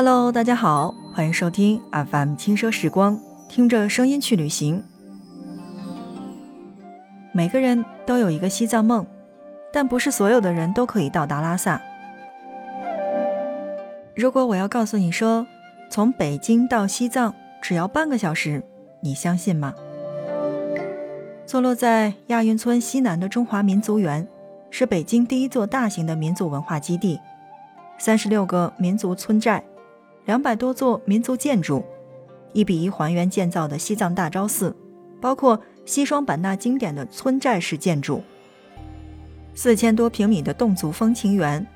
Hello，大家好，欢迎收听 FM 轻奢时光，听着声音去旅行。每个人都有一个西藏梦，但不是所有的人都可以到达拉萨。如果我要告诉你说，从北京到西藏只要半个小时，你相信吗？坐落在亚运村西南的中华民族园，是北京第一座大型的民族文化基地，三十六个民族村寨，两百多座民族建筑，一比一还原建造的西藏大昭寺，包括西双版纳经典的村寨式建筑，四千多平米的侗族风情园，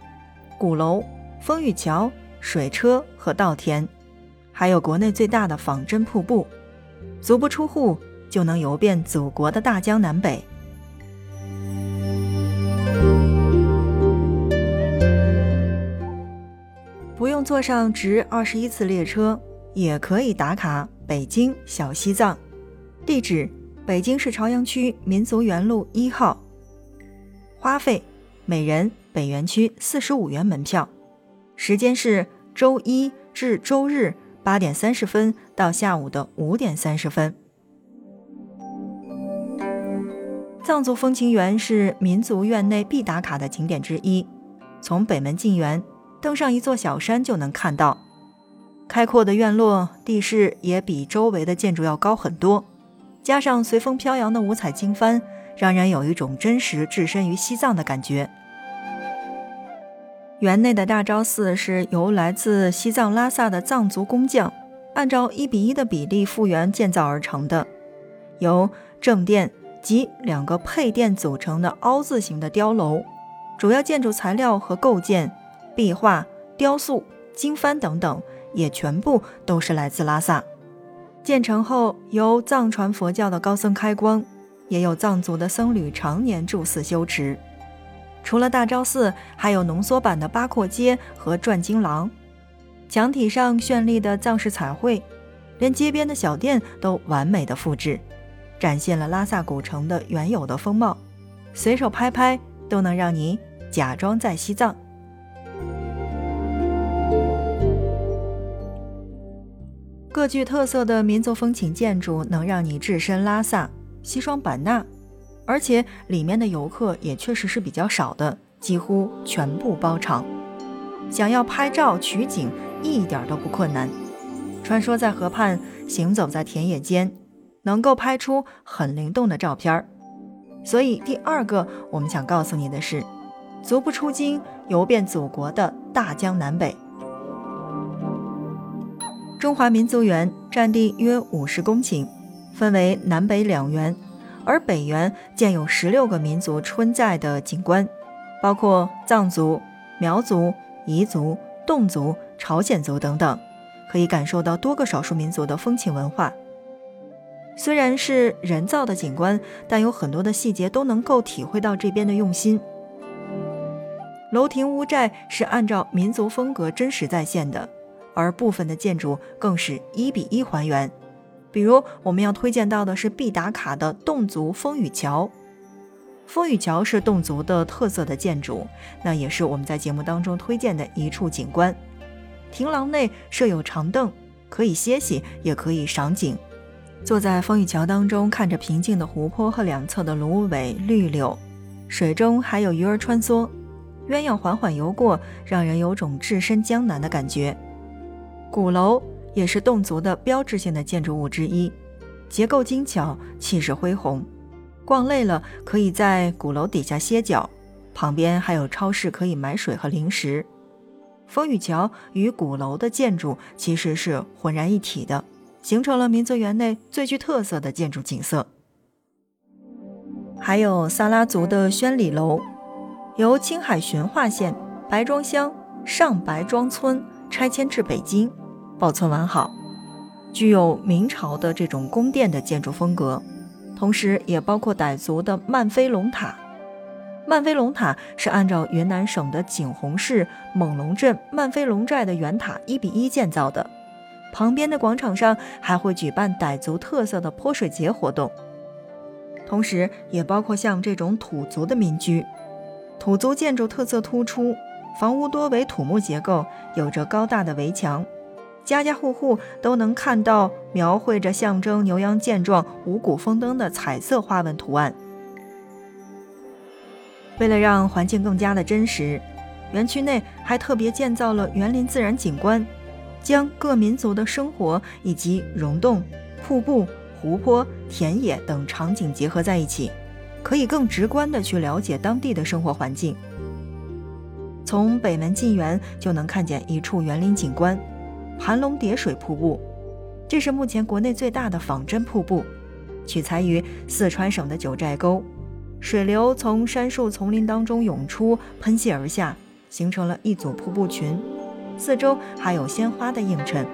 鼓楼、风雨桥、水车和稻田，还有国内最大的仿真瀑布，足不出户。就能游遍祖国的大江南北，坐上直二十一次列车，也可以打卡北京小西藏。地址：北京市朝阳区民族园路一号。花费：每人北园区四十五元门票。时间是周一至周日八点三十分到下午的五点三十分。藏族风情园是民族院内必打卡的景点之一。从北门进园，登上一座小山就能看到。开阔的院落，地势也比周围的建筑要高很多。加上随风飘扬的五彩经幡，让人有一种真实置身于西藏的感觉。园内的大昭寺是由来自西藏拉萨的藏族工匠，按照一比一的比例复原建造而成的，由正殿。及两个配殿组成的凹字形的碉楼，主要建筑材料和构件、壁画、雕塑、经幡等等，也全部都是来自拉萨。建成后，由藏传佛教的高僧开光，也有藏族的僧侣常年住寺修持。除了大昭寺，还有浓缩版的八廓街和转经廊，墙体上绚丽的藏式彩绘，连街边的小店都完美的复制。展现了拉萨古城的原有的风貌，随手拍拍都能让你假装在西藏。各具特色的民族风情建筑能让你置身拉萨、西双版纳，而且里面的游客也确实是比较少的，几乎全部包场。想要拍照取景一点都不困难，穿梭在河畔，行走在田野间。能够拍出很灵动的照片儿，所以第二个我们想告诉你的是，足不出京游遍祖国的大江南北。中华民族园占地约五十公顷，分为南北两园，而北园建有十六个民族村寨的景观，包括藏族、苗族、彝族、侗族、朝鲜族等等，可以感受到多个少数民族的风情文化。虽然是人造的景观，但有很多的细节都能够体会到这边的用心。楼亭屋寨是按照民族风格真实再现的，而部分的建筑更是一比一还原。比如我们要推荐到的是必打卡的侗族风雨桥。风雨桥是侗族的特色的建筑，那也是我们在节目当中推荐的一处景观。亭廊内设有长凳，可以歇息，也可以赏景。坐在风雨桥当中，看着平静的湖泊和两侧的芦苇绿柳，水中还有鱼儿穿梭，鸳鸯缓缓游过，让人有种置身江南的感觉。鼓楼也是侗族的标志性的建筑物之一，结构精巧，气势恢宏。逛累了，可以在鼓楼底下歇脚，旁边还有超市可以买水和零食。风雨桥与鼓楼的建筑其实是浑然一体的。形成了民族园内最具特色的建筑景色。还有萨拉族的宣礼楼，由青海循化县白庄乡上白庄村拆迁至北京，保存完好，具有明朝的这种宫殿的建筑风格，同时也包括傣族的曼飞龙塔。曼飞龙塔是按照云南省的景洪市猛龙镇曼飞龙寨的原塔一比一建造的。旁边的广场上还会举办傣族特色的泼水节活动，同时也包括像这种土族的民居。土族建筑特色突出，房屋多为土木结构，有着高大的围墙，家家户户都能看到描绘着象征牛羊健壮、五谷丰登的彩色花纹图案。为了让环境更加的真实，园区内还特别建造了园林自然景观，将各民族的生活以及溶洞、瀑布、湖泊、田野等场景结合在一起，可以更直观的去了解当地的生活环境。从北门进园就能看见一处园林景观——盘龙叠水瀑布，这是目前国内最大的仿真瀑布，取材于四川省的九寨沟。水流从杉树丛林当中涌出，喷泻而下，形成了一组瀑布群，四周还有鲜花的映衬。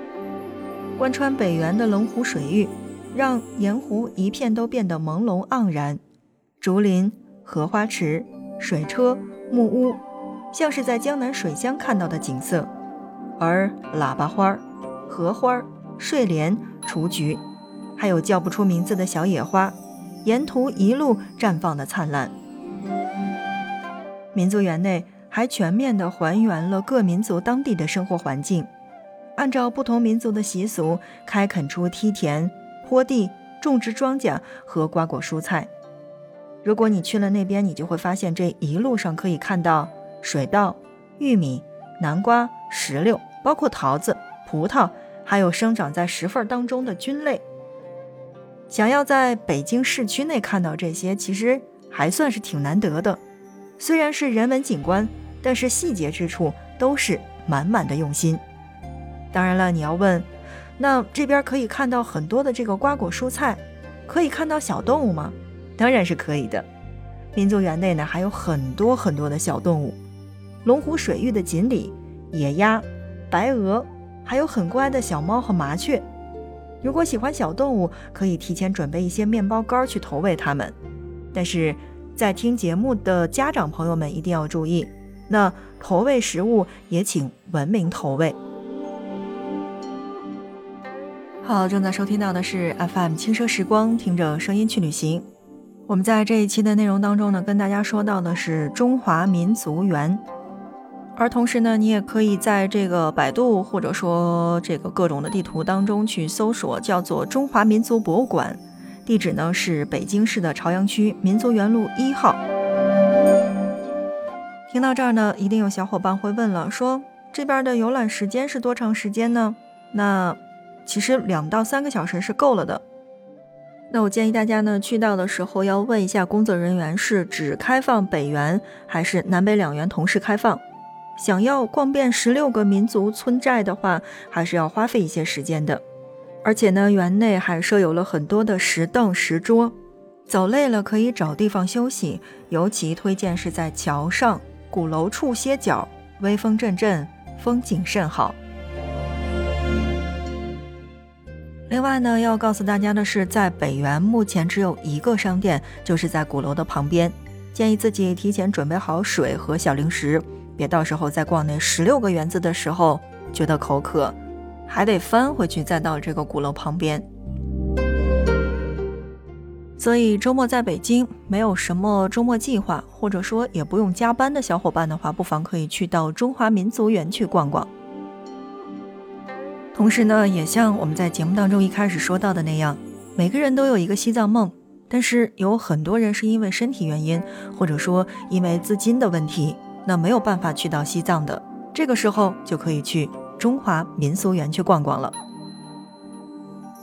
贯穿北园的龙湖水域，让盐湖一片都变得朦胧盎然。竹林、荷花池、水车、木屋，像是在江南水乡看到的景色。而喇叭花、荷花、睡莲、雏菊，还有叫不出名字的小野花。沿途一路绽放的灿烂。民族园内还全面的还原了各民族当地的生活环境，按照不同民族的习俗，开垦出梯田、坡地，种植庄稼和瓜果蔬菜。如果你去了那边，你就会发现这一路上可以看到水稻、玉米、南瓜、石榴，包括桃子、葡萄，还有生长在石缝当中的菌类。想要在北京市区内看到这些，其实还算是挺难得的。虽然是人文景观，但是细节之处都是满满的用心。当然了，你要问，那这边可以看到很多的这个瓜果蔬菜，可以看到小动物吗？当然是可以的。民族园内呢还有很多很多的小动物，龙湖水域的锦鲤、野鸭、白鹅，还有很乖的小猫和麻雀。如果喜欢小动物，可以提前准备一些面包干去投喂它们。但是，在听节目的家长朋友们一定要注意，那投喂食物也请文明投喂。好，正在收听到的是 FM 轻奢时光，听着声音去旅行。我们在这一期的内容当中呢，跟大家说到的是中华民族园。而同时呢，你也可以在这个百度或者说这个各种的地图当中去搜索，叫做中华民族博物馆，地址呢是北京市的朝阳区民族园路一号。听到这儿呢，一定有小伙伴会问了，说这边的游览时间是多长时间呢？那其实两到三个小时是够了的。那我建议大家呢，去到的时候要问一下工作人员，是只开放北园，还是南北两园同时开放？想要逛遍十六个民族村寨的话，还是要花费一些时间的。而且呢，园内还设有了很多的石凳、石桌，走累了可以找地方休息。尤其推荐是在桥上、鼓楼处歇脚，微风阵阵，风景甚好。另外呢，要告诉大家的是，在北园目前只有一个商店，就是在鼓楼的旁边，建议自己提前准备好水和小零食。别到时候在逛那十六个园子的时候觉得口渴，还得翻回去再到这个鼓楼旁边。所以周末在北京没有什么周末计划，或者说也不用加班的小伙伴的话，不妨可以去到中华民族园去逛逛。同时呢，也像我们在节目当中一开始说到的那样，每个人都有一个西藏梦，但是有很多人是因为身体原因，或者说因为资金的问题。那没有办法去到西藏的，这个时候就可以去中华民俗园去逛逛了。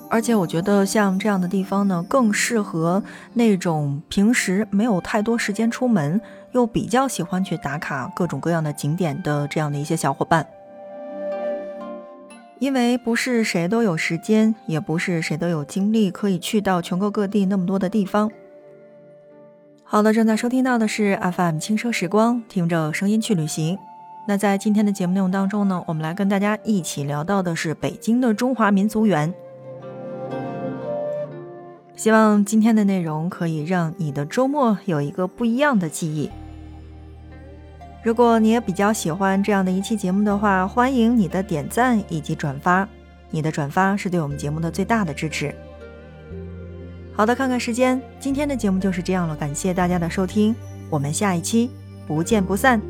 而且我觉得像这样的地方呢，更适合那种平时没有太多时间出门，又比较喜欢去打卡各种各样的景点的这样的一些小伙伴。因为不是谁都有时间，也不是谁都有精力可以去到全国各地那么多的地方。好的，正在收听到的是 FM 轻奢时光，听着声音去旅行。那在今天的节目内容当中呢，我们来跟大家一起聊到的是北京的中华民族园。希望今天的内容可以让你的周末有一个不一样的记忆。如果你也比较喜欢这样的一期节目的话，欢迎你的点赞以及转发，你的转发是对我们节目的最大的支持。好的，看看时间，今天的节目就是这样了。感谢大家的收听，我们下一期不见不散。